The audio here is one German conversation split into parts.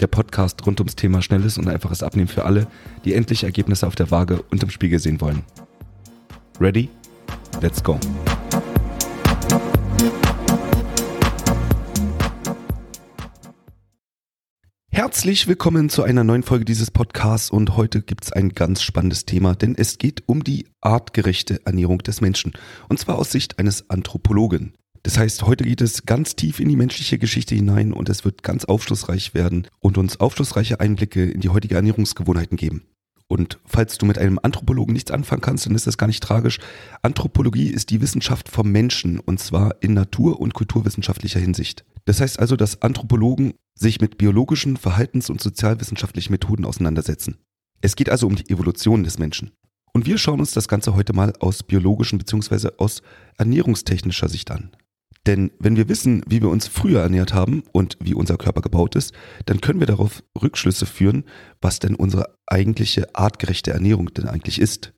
Der Podcast rund ums Thema schnelles und einfaches Abnehmen für alle, die endlich Ergebnisse auf der Waage und im Spiegel sehen wollen. Ready? Let's go! Herzlich willkommen zu einer neuen Folge dieses Podcasts und heute gibt es ein ganz spannendes Thema, denn es geht um die artgerechte Ernährung des Menschen und zwar aus Sicht eines Anthropologen. Das heißt, heute geht es ganz tief in die menschliche Geschichte hinein und es wird ganz aufschlussreich werden und uns aufschlussreiche Einblicke in die heutige Ernährungsgewohnheiten geben. Und falls du mit einem Anthropologen nichts anfangen kannst, dann ist das gar nicht tragisch. Anthropologie ist die Wissenschaft vom Menschen und zwar in natur- und kulturwissenschaftlicher Hinsicht. Das heißt also, dass Anthropologen sich mit biologischen, verhaltens- und sozialwissenschaftlichen Methoden auseinandersetzen. Es geht also um die Evolution des Menschen. Und wir schauen uns das Ganze heute mal aus biologischen bzw. aus ernährungstechnischer Sicht an. Denn wenn wir wissen, wie wir uns früher ernährt haben und wie unser Körper gebaut ist, dann können wir darauf Rückschlüsse führen, was denn unsere eigentliche artgerechte Ernährung denn eigentlich ist.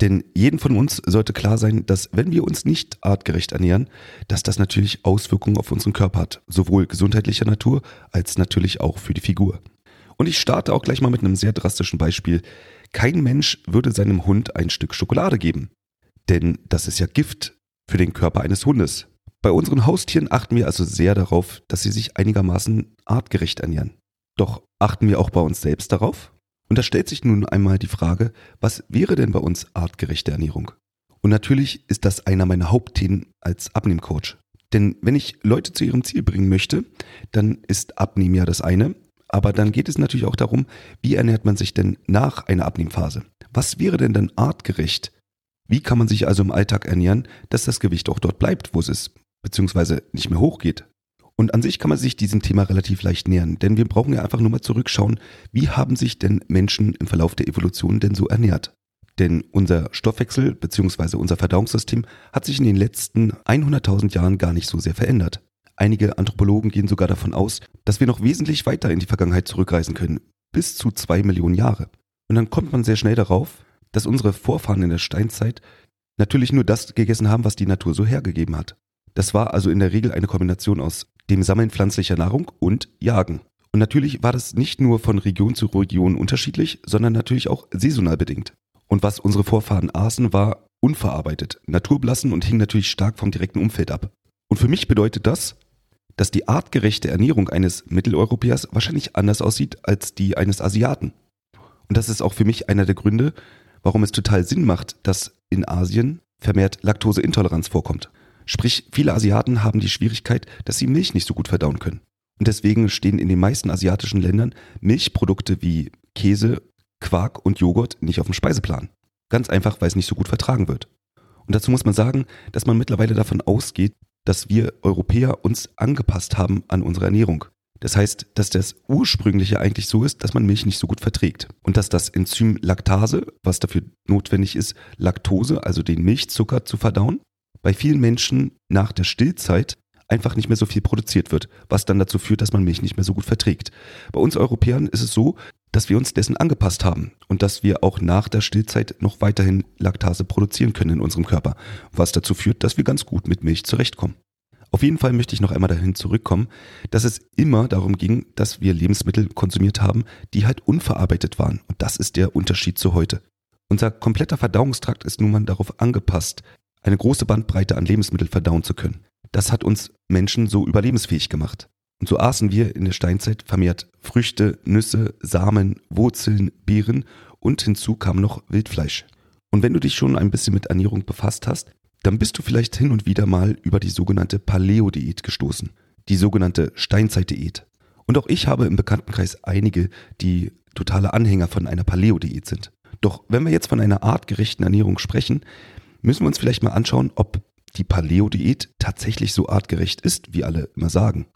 Denn jedem von uns sollte klar sein, dass wenn wir uns nicht artgerecht ernähren, dass das natürlich Auswirkungen auf unseren Körper hat, sowohl gesundheitlicher Natur als natürlich auch für die Figur. Und ich starte auch gleich mal mit einem sehr drastischen Beispiel. Kein Mensch würde seinem Hund ein Stück Schokolade geben. Denn das ist ja Gift für den Körper eines Hundes. Bei unseren Haustieren achten wir also sehr darauf, dass sie sich einigermaßen artgerecht ernähren. Doch achten wir auch bei uns selbst darauf? Und da stellt sich nun einmal die Frage, was wäre denn bei uns artgerechte Ernährung? Und natürlich ist das einer meiner Hauptthemen als Abnehmcoach. Denn wenn ich Leute zu ihrem Ziel bringen möchte, dann ist Abnehmen ja das eine. Aber dann geht es natürlich auch darum, wie ernährt man sich denn nach einer Abnehmphase? Was wäre denn dann artgerecht? Wie kann man sich also im Alltag ernähren, dass das Gewicht auch dort bleibt, wo es ist, beziehungsweise nicht mehr hochgeht? Und an sich kann man sich diesem Thema relativ leicht nähern, denn wir brauchen ja einfach nur mal zurückschauen, wie haben sich denn Menschen im Verlauf der Evolution denn so ernährt? Denn unser Stoffwechsel bzw. unser Verdauungssystem hat sich in den letzten 100.000 Jahren gar nicht so sehr verändert. Einige Anthropologen gehen sogar davon aus, dass wir noch wesentlich weiter in die Vergangenheit zurückreisen können, bis zu zwei Millionen Jahre. Und dann kommt man sehr schnell darauf, dass unsere Vorfahren in der Steinzeit natürlich nur das gegessen haben, was die Natur so hergegeben hat. Das war also in der Regel eine Kombination aus dem Sammeln pflanzlicher Nahrung und Jagen. Und natürlich war das nicht nur von Region zu Region unterschiedlich, sondern natürlich auch saisonal bedingt. Und was unsere Vorfahren aßen, war unverarbeitet, naturbelassen und hing natürlich stark vom direkten Umfeld ab. Und für mich bedeutet das, dass die artgerechte Ernährung eines Mitteleuropäers wahrscheinlich anders aussieht als die eines Asiaten. Und das ist auch für mich einer der Gründe, warum es total Sinn macht, dass in Asien vermehrt Laktoseintoleranz vorkommt. Sprich, viele Asiaten haben die Schwierigkeit, dass sie Milch nicht so gut verdauen können. Und deswegen stehen in den meisten asiatischen Ländern Milchprodukte wie Käse, Quark und Joghurt nicht auf dem Speiseplan. Ganz einfach, weil es nicht so gut vertragen wird. Und dazu muss man sagen, dass man mittlerweile davon ausgeht, dass wir Europäer uns angepasst haben an unsere Ernährung. Das heißt, dass das ursprüngliche eigentlich so ist, dass man Milch nicht so gut verträgt. Und dass das Enzym Laktase, was dafür notwendig ist, Laktose, also den Milchzucker zu verdauen, bei vielen Menschen nach der Stillzeit einfach nicht mehr so viel produziert wird, was dann dazu führt, dass man Milch nicht mehr so gut verträgt. Bei uns Europäern ist es so, dass wir uns dessen angepasst haben und dass wir auch nach der Stillzeit noch weiterhin Laktase produzieren können in unserem Körper, was dazu führt, dass wir ganz gut mit Milch zurechtkommen. Auf jeden Fall möchte ich noch einmal dahin zurückkommen, dass es immer darum ging, dass wir Lebensmittel konsumiert haben, die halt unverarbeitet waren. Und das ist der Unterschied zu heute. Unser kompletter Verdauungstrakt ist nun mal darauf angepasst, eine große Bandbreite an Lebensmitteln verdauen zu können. Das hat uns Menschen so überlebensfähig gemacht. Und so aßen wir in der Steinzeit vermehrt Früchte, Nüsse, Samen, Wurzeln, Beeren und hinzu kam noch Wildfleisch. Und wenn du dich schon ein bisschen mit Ernährung befasst hast, dann bist du vielleicht hin und wieder mal über die sogenannte Paleo-Diät gestoßen. Die sogenannte Steinzeit-Diät. Und auch ich habe im Bekanntenkreis einige, die totale Anhänger von einer Paleo-Diät sind. Doch wenn wir jetzt von einer artgerechten Ernährung sprechen, müssen wir uns vielleicht mal anschauen, ob die Paleo-Diät tatsächlich so artgerecht ist, wie alle immer sagen.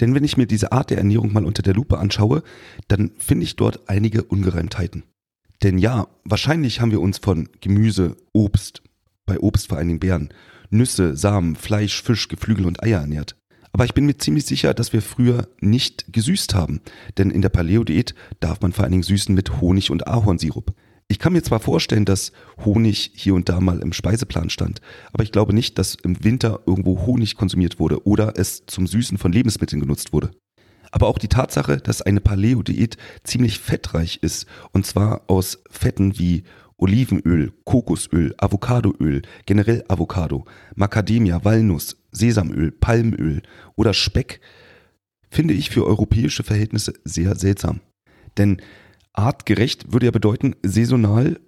Denn wenn ich mir diese Art der Ernährung mal unter der Lupe anschaue, dann finde ich dort einige Ungereimtheiten. Denn ja, wahrscheinlich haben wir uns von Gemüse, Obst, bei Obst vor allen Dingen Beeren, Nüsse, Samen, Fleisch, Fisch, Geflügel und Eier ernährt. Aber ich bin mir ziemlich sicher, dass wir früher nicht gesüßt haben. Denn in der Paleo-Diät darf man vor allen Dingen süßen mit Honig und Ahornsirup. Ich kann mir zwar vorstellen, dass Honig hier und da mal im Speiseplan stand, aber ich glaube nicht, dass im Winter irgendwo Honig konsumiert wurde oder es zum Süßen von Lebensmitteln genutzt wurde. Aber auch die Tatsache, dass eine Paleo-Diät ziemlich fettreich ist, und zwar aus Fetten wie Olivenöl, Kokosöl, Avocadoöl, generell Avocado, Macadamia, Walnuss, Sesamöl, Palmöl oder Speck, finde ich für europäische Verhältnisse sehr seltsam. Denn artgerecht würde ja bedeuten, saisonal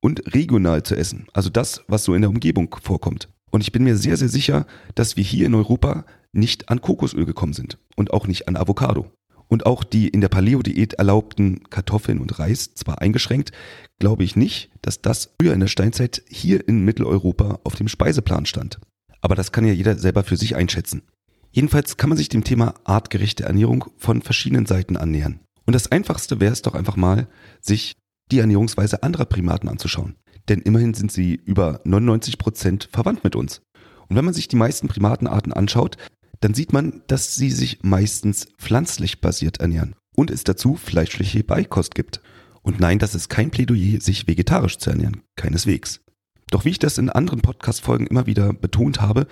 und regional zu essen. Also das, was so in der Umgebung vorkommt. Und ich bin mir sehr, sehr sicher, dass wir hier in Europa nicht an Kokosöl gekommen sind und auch nicht an Avocado. Und auch die in der Paleo-Diät erlaubten Kartoffeln und Reis, zwar eingeschränkt, glaube ich nicht, dass das früher in der Steinzeit hier in Mitteleuropa auf dem Speiseplan stand. Aber das kann ja jeder selber für sich einschätzen. Jedenfalls kann man sich dem Thema artgerechte Ernährung von verschiedenen Seiten annähern. Und das Einfachste wäre es doch einfach mal, sich die Ernährungsweise anderer Primaten anzuschauen. Denn immerhin sind sie über 99 Prozent verwandt mit uns. Und wenn man sich die meisten Primatenarten anschaut, dann sieht man, dass sie sich meistens pflanzlich basiert ernähren und es dazu fleischliche Beikost gibt. Und nein, das ist kein Plädoyer, sich vegetarisch zu ernähren, keineswegs. Doch wie ich das in anderen Podcast-Folgen immer wieder betont habe,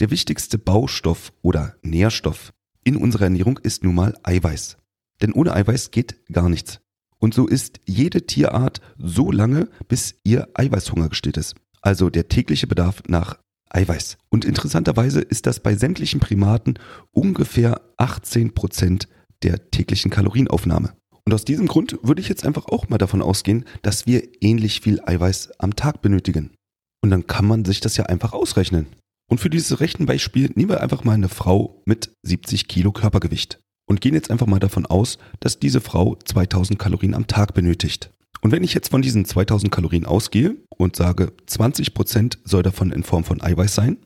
der wichtigste Baustoff oder Nährstoff in unserer Ernährung ist nun mal Eiweiß. Denn ohne Eiweiß geht gar nichts. Und so ist jede Tierart so lange, bis ihr Eiweißhunger gestillt ist. Also der tägliche Bedarf nach Eiweiß. Und interessanterweise ist das bei sämtlichen Primaten ungefähr 18 Prozent der täglichen Kalorienaufnahme. Und aus diesem Grund würde ich jetzt einfach auch mal davon ausgehen, dass wir ähnlich viel Eiweiß am Tag benötigen. Und dann kann man sich das ja einfach ausrechnen. Und für dieses Rechenbeispiel nehmen wir einfach mal eine Frau mit 70 Kilo Körpergewicht und gehen jetzt einfach mal davon aus, dass diese Frau 2000 Kalorien am Tag benötigt. Und wenn ich jetzt von diesen 2000 Kalorien ausgehe und sage, 20 Prozent soll davon in Form von Eiweiß sein,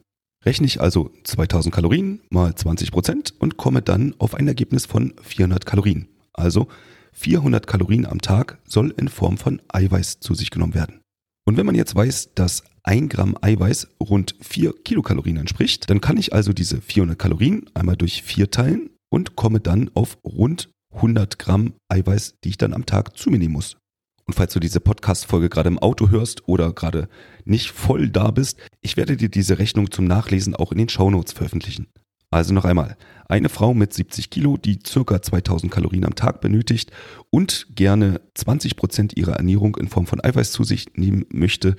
rechne ich also 2000 Kalorien mal 20 Prozent und komme dann auf ein Ergebnis von 400 Kalorien. Also 400 Kalorien am Tag soll in Form von Eiweiß zu sich genommen werden. Und wenn man jetzt weiß, dass ein Gramm Eiweiß rund 4 Kilokalorien entspricht, dann kann ich also diese 400 Kalorien einmal durch 4 teilen und komme dann auf rund 100 Gramm Eiweiß, die ich dann am Tag zu mir nehmen muss. Und falls du diese Podcast-Folge gerade im Auto hörst oder gerade nicht voll da bist, ich werde dir diese Rechnung zum Nachlesen auch in den Shownotes veröffentlichen. Also noch einmal, eine Frau mit 70 Kilo, die circa 2000 Kalorien am Tag benötigt und gerne 20 Prozent ihrer Ernährung in Form von Eiweiß zu sich nehmen möchte,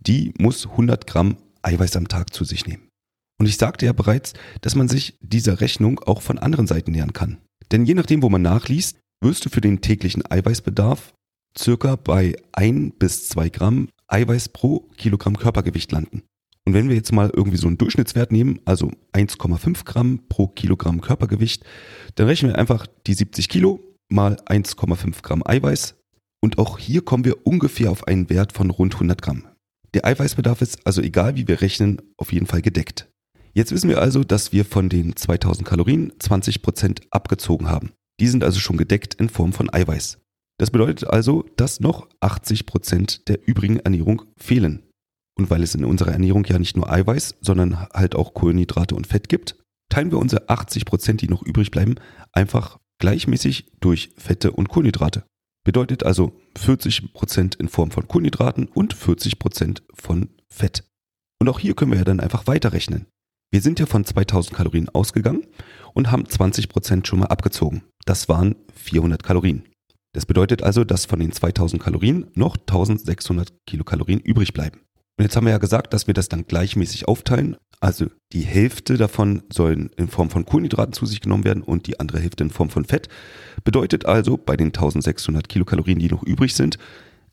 die muss 100 Gramm Eiweiß am Tag zu sich nehmen. Und ich sagte ja bereits, dass man sich dieser Rechnung auch von anderen Seiten nähern kann. Denn je nachdem, wo man nachliest, wirst du für den täglichen Eiweißbedarf circa bei ein bis zwei Gramm Eiweiß pro Kilogramm Körpergewicht landen. Und wenn wir jetzt mal irgendwie so einen Durchschnittswert nehmen, also 1,5 Gramm pro Kilogramm Körpergewicht, dann rechnen wir einfach die 70 Kilo mal 1,5 Gramm Eiweiß. Und auch hier kommen wir ungefähr auf einen Wert von rund 100 Gramm. Der Eiweißbedarf ist also egal wie wir rechnen, auf jeden Fall gedeckt. Jetzt wissen wir also, dass wir von den 2000 Kalorien 20 Prozent abgezogen haben. Die sind also schon gedeckt in Form von Eiweiß. Das bedeutet also, dass noch 80 Prozent der übrigen Ernährung fehlen. Und weil es in unserer Ernährung ja nicht nur Eiweiß, sondern halt auch Kohlenhydrate und Fett gibt, teilen wir unsere 80%, Prozent, die noch übrig bleiben, einfach gleichmäßig durch Fette und Kohlenhydrate. Bedeutet also 40 Prozent in Form von Kohlenhydraten und 40 Prozent von Fett. Und auch hier können wir ja dann einfach weiterrechnen. Wir sind ja von 2000 Kalorien ausgegangen und haben 20 Prozent schon mal abgezogen. Das waren 400 Kalorien. Das bedeutet also, dass von den 2000 Kalorien noch 1600 Kilokalorien übrig bleiben. Und jetzt haben wir ja gesagt, dass wir das dann gleichmäßig aufteilen. Also die Hälfte davon sollen in Form von Kohlenhydraten zu sich genommen werden und die andere Hälfte in Form von Fett. Bedeutet also bei den 1600 Kilokalorien, die noch übrig sind,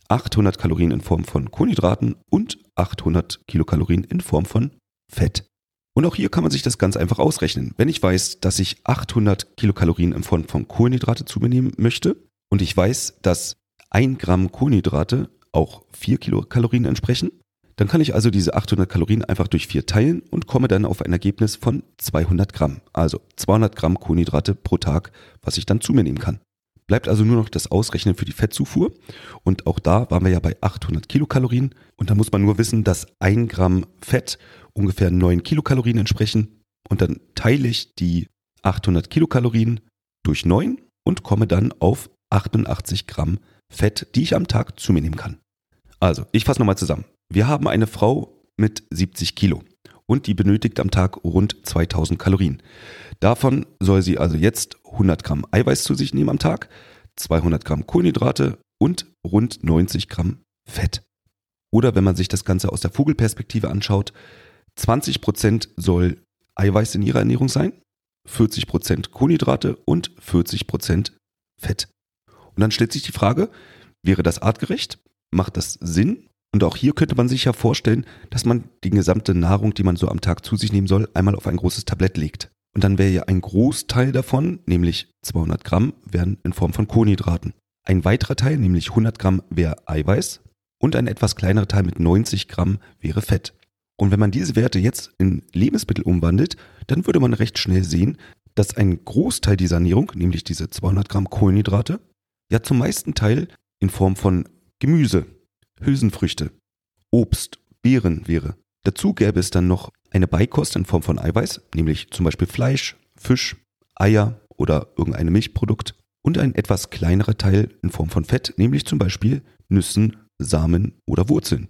800 Kalorien in Form von Kohlenhydraten und 800 Kilokalorien in Form von Fett. Und auch hier kann man sich das ganz einfach ausrechnen. Wenn ich weiß, dass ich 800 Kilokalorien in Form von Kohlenhydrate zu mir nehmen möchte und ich weiß, dass ein Gramm Kohlenhydrate auch 4 Kilokalorien entsprechen, dann kann ich also diese 800 Kalorien einfach durch 4 teilen und komme dann auf ein Ergebnis von 200 Gramm. Also 200 Gramm Kohlenhydrate pro Tag, was ich dann zu mir nehmen kann. Bleibt also nur noch das Ausrechnen für die Fettzufuhr. Und auch da waren wir ja bei 800 Kilokalorien. Und da muss man nur wissen, dass ein Gramm Fett ungefähr 9 Kilokalorien entsprechen. Und dann teile ich die 800 Kilokalorien durch 9 und komme dann auf 88 Gramm Fett, die ich am Tag zu mir nehmen kann. Also, ich fasse nochmal zusammen. Wir haben eine Frau mit 70 Kilo und die benötigt am Tag rund 2000 Kalorien. Davon soll sie also jetzt 100 Gramm Eiweiß zu sich nehmen am Tag, 200 Gramm Kohlenhydrate und rund 90 Gramm Fett. Oder wenn man sich das Ganze aus der Vogelperspektive anschaut, 20 Prozent soll Eiweiß in ihrer Ernährung sein, 40 Prozent Kohlenhydrate und 40 Prozent Fett. Und dann stellt sich die Frage, wäre das artgerecht? Macht das Sinn? Und auch hier könnte man sich ja vorstellen, dass man die gesamte Nahrung, die man so am Tag zu sich nehmen soll, einmal auf ein großes Tablett legt. Und dann wäre ja ein Großteil davon, nämlich 200 Gramm, wären in Form von Kohlenhydraten. Ein weiterer Teil, nämlich 100 Gramm, wäre Eiweiß und ein etwas kleinerer Teil mit 90 Gramm wäre Fett. Und wenn man diese Werte jetzt in Lebensmittel umwandelt, dann würde man recht schnell sehen, dass ein Großteil dieser Ernährung, nämlich diese 200 Gramm Kohlenhydrate, ja zum meisten Teil in Form von Gemüse, Hülsenfrüchte, Obst, Beeren wäre. Dazu gäbe es dann noch eine Beikost in Form von Eiweiß, nämlich zum Beispiel Fleisch, Fisch, Eier oder irgendein Milchprodukt und ein etwas kleinerer Teil in Form von Fett, nämlich zum Beispiel Nüssen, Samen oder Wurzeln.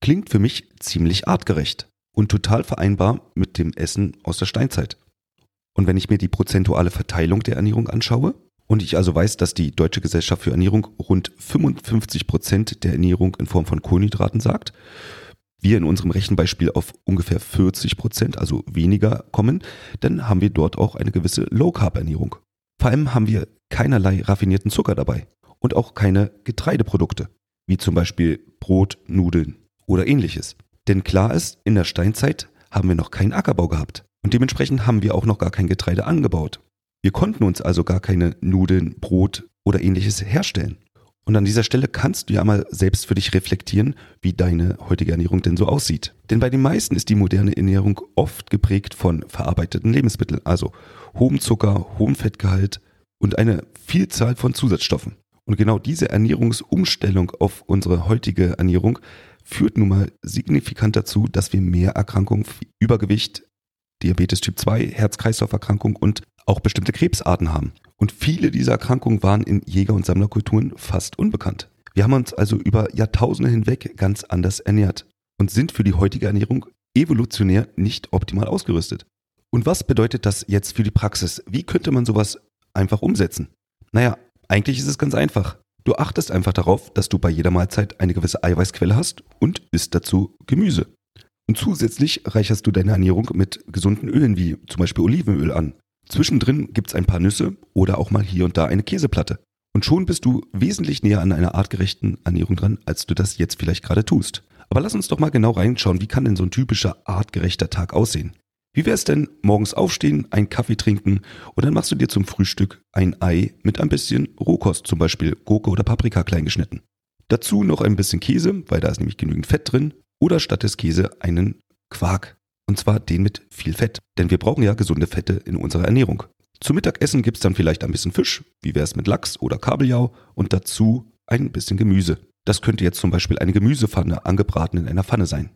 Klingt für mich ziemlich artgerecht und total vereinbar mit dem Essen aus der Steinzeit. Und wenn ich mir die prozentuale Verteilung der Ernährung anschaue, und ich also weiß, dass die Deutsche Gesellschaft für Ernährung rund 55 Prozent der Ernährung in Form von Kohlenhydraten sagt, wir in unserem Rechenbeispiel auf ungefähr 40 Prozent, also weniger kommen, dann haben wir dort auch eine gewisse Low-Carb-Ernährung. Vor allem haben wir keinerlei raffinierten Zucker dabei und auch keine Getreideprodukte, wie zum Beispiel Brot, Nudeln oder ähnliches. Denn klar ist, in der Steinzeit haben wir noch keinen Ackerbau gehabt und dementsprechend haben wir auch noch gar kein Getreide angebaut. Wir konnten uns also gar keine Nudeln, Brot oder ähnliches herstellen. Und an dieser Stelle kannst du ja mal selbst für dich reflektieren, wie deine heutige Ernährung denn so aussieht. Denn bei den meisten ist die moderne Ernährung oft geprägt von verarbeiteten Lebensmitteln, also hohem Zucker, hohem Fettgehalt und eine Vielzahl von Zusatzstoffen. Und genau diese Ernährungsumstellung auf unsere heutige Ernährung führt nun mal signifikant dazu, dass wir mehr Erkrankungen wie Übergewicht, Diabetes Typ 2, Herz-Kreislauf-Erkrankung und auch bestimmte Krebsarten haben. Und viele dieser Erkrankungen waren in Jäger- und Sammlerkulturen fast unbekannt. Wir haben uns also über Jahrtausende hinweg ganz anders ernährt und sind für die heutige Ernährung evolutionär nicht optimal ausgerüstet. Und was bedeutet das jetzt für die Praxis? Wie könnte man sowas einfach umsetzen? Naja, eigentlich ist es ganz einfach. Du achtest einfach darauf, dass du bei jeder Mahlzeit eine gewisse Eiweißquelle hast und isst dazu Gemüse. Und zusätzlich reicherst du deine Ernährung mit gesunden Ölen wie zum Beispiel Olivenöl an. Zwischendrin gibt's ein paar Nüsse oder auch mal hier und da eine Käseplatte. Und schon bist du wesentlich näher an einer artgerechten Ernährung dran, als du das jetzt vielleicht gerade tust. Aber lass uns doch mal genau reinschauen, wie kann denn so ein typischer artgerechter Tag aussehen? Wie wär's denn morgens aufstehen, einen Kaffee trinken und dann machst du dir zum Frühstück ein Ei mit ein bisschen Rohkost, zum Beispiel Gurke oder Paprika klein geschnitten. Dazu noch ein bisschen Käse, weil da ist nämlich genügend Fett drin, oder statt des Käse einen Quark. Und zwar den mit viel Fett. Denn wir brauchen ja gesunde Fette in unserer Ernährung. Zum Mittagessen gibt's dann vielleicht ein bisschen Fisch, wie wär's mit Lachs oder Kabeljau und dazu ein bisschen Gemüse. Das könnte jetzt zum Beispiel eine Gemüsepfanne angebraten in einer Pfanne sein.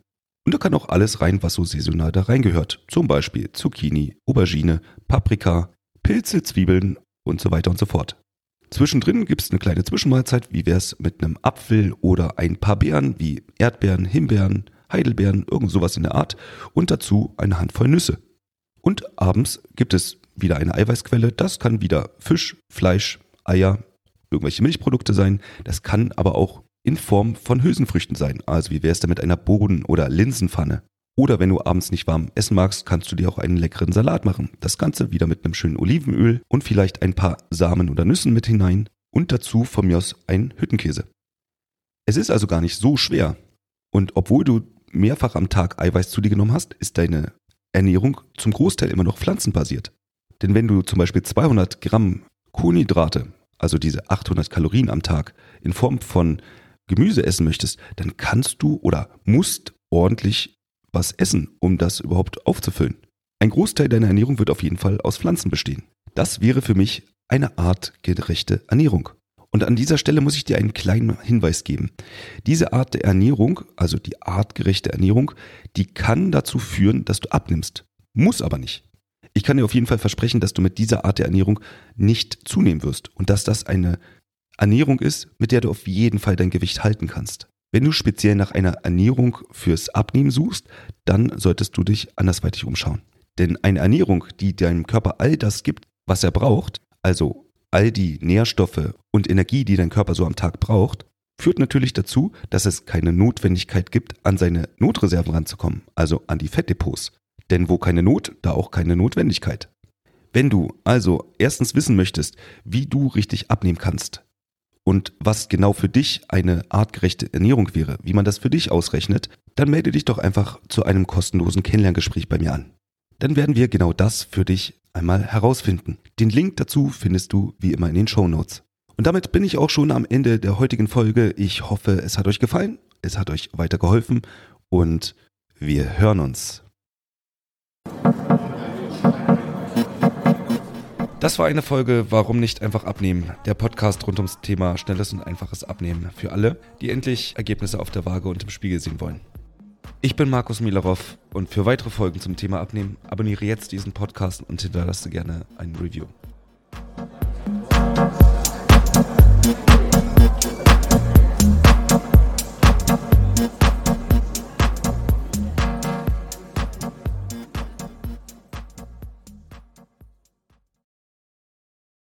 Und da kann auch alles rein, was so saisonal da reingehört. Zum Beispiel Zucchini, Aubergine, Paprika, Pilze, Zwiebeln und so weiter und so fort. Zwischendrin gibt's eine kleine Zwischenmahlzeit, wie wär's mit einem Apfel oder ein paar Beeren wie Erdbeeren, Himbeeren, Heidelbeeren, irgend sowas in der Art und dazu eine Handvoll Nüsse. Und abends gibt es wieder eine Eiweißquelle, das kann wieder Fisch, Fleisch, Eier, irgendwelche Milchprodukte sein, das kann aber auch in Form von Hülsenfrüchten sein, also wie wäre es da mit einer Boden- oder Linsenpfanne. Oder wenn du abends nicht warm essen magst, kannst du dir auch einen leckeren Salat machen. Das Ganze wieder mit einem schönen Olivenöl und vielleicht ein paar Samen oder Nüssen mit hinein und dazu von mir aus ein Hüttenkäse. Es ist also gar nicht so schwer. Und obwohl du mehrfach am Tag Eiweiß zu dir genommen hast, ist deine Ernährung zum Großteil immer noch pflanzenbasiert. Denn wenn du zum Beispiel 200 Gramm Kohlenhydrate, also diese 800 Kalorien am Tag, in Form von Gemüse essen möchtest, dann kannst du oder musst ordentlich was essen, um das überhaupt aufzufüllen. Ein Großteil deiner Ernährung wird auf jeden Fall aus Pflanzen bestehen. Das wäre für mich eine artgerechte Ernährung. Und an dieser Stelle muss ich dir einen kleinen Hinweis geben. Diese Art der Ernährung, also die artgerechte Ernährung, die kann dazu führen, dass du abnimmst. Muss aber nicht. Ich kann dir auf jeden Fall versprechen, dass du mit dieser Art der Ernährung nicht zunehmen wirst und dass das eine Ernährung ist, mit der du auf jeden Fall dein Gewicht halten kannst. Wenn du speziell nach einer Ernährung fürs Abnehmen suchst, dann solltest du dich andersweitig umschauen. Denn eine Ernährung, die deinem Körper all das gibt, was er braucht, also all die Nährstoffe und Energie, die dein Körper so am Tag braucht, führt natürlich dazu, dass es keine Notwendigkeit gibt, an seine Notreserven ranzukommen, also an die Fettdepots. Denn wo keine Not, da auch keine Notwendigkeit. Wenn du also erstens wissen möchtest, wie du richtig abnehmen kannst, und was genau für dich eine artgerechte Ernährung wäre, wie man das für dich ausrechnet, dann melde dich doch einfach zu einem kostenlosen Kennenlerngespräch bei mir an. Dann werden wir genau das für dich einmal herausfinden. Den Link dazu findest du wie immer in den Show Notes. Und damit bin ich auch schon am Ende der heutigen Folge. Ich hoffe, es hat euch gefallen, es hat euch weitergeholfen und wir hören uns. Das war eine Folge Warum nicht einfach abnehmen? Der Podcast rund ums Thema schnelles und einfaches Abnehmen für alle, die endlich Ergebnisse auf der Waage und im Spiegel sehen wollen. Ich bin Markus Milarov und für weitere Folgen zum Thema Abnehmen abonniere jetzt diesen Podcast und hinterlasse gerne ein Review.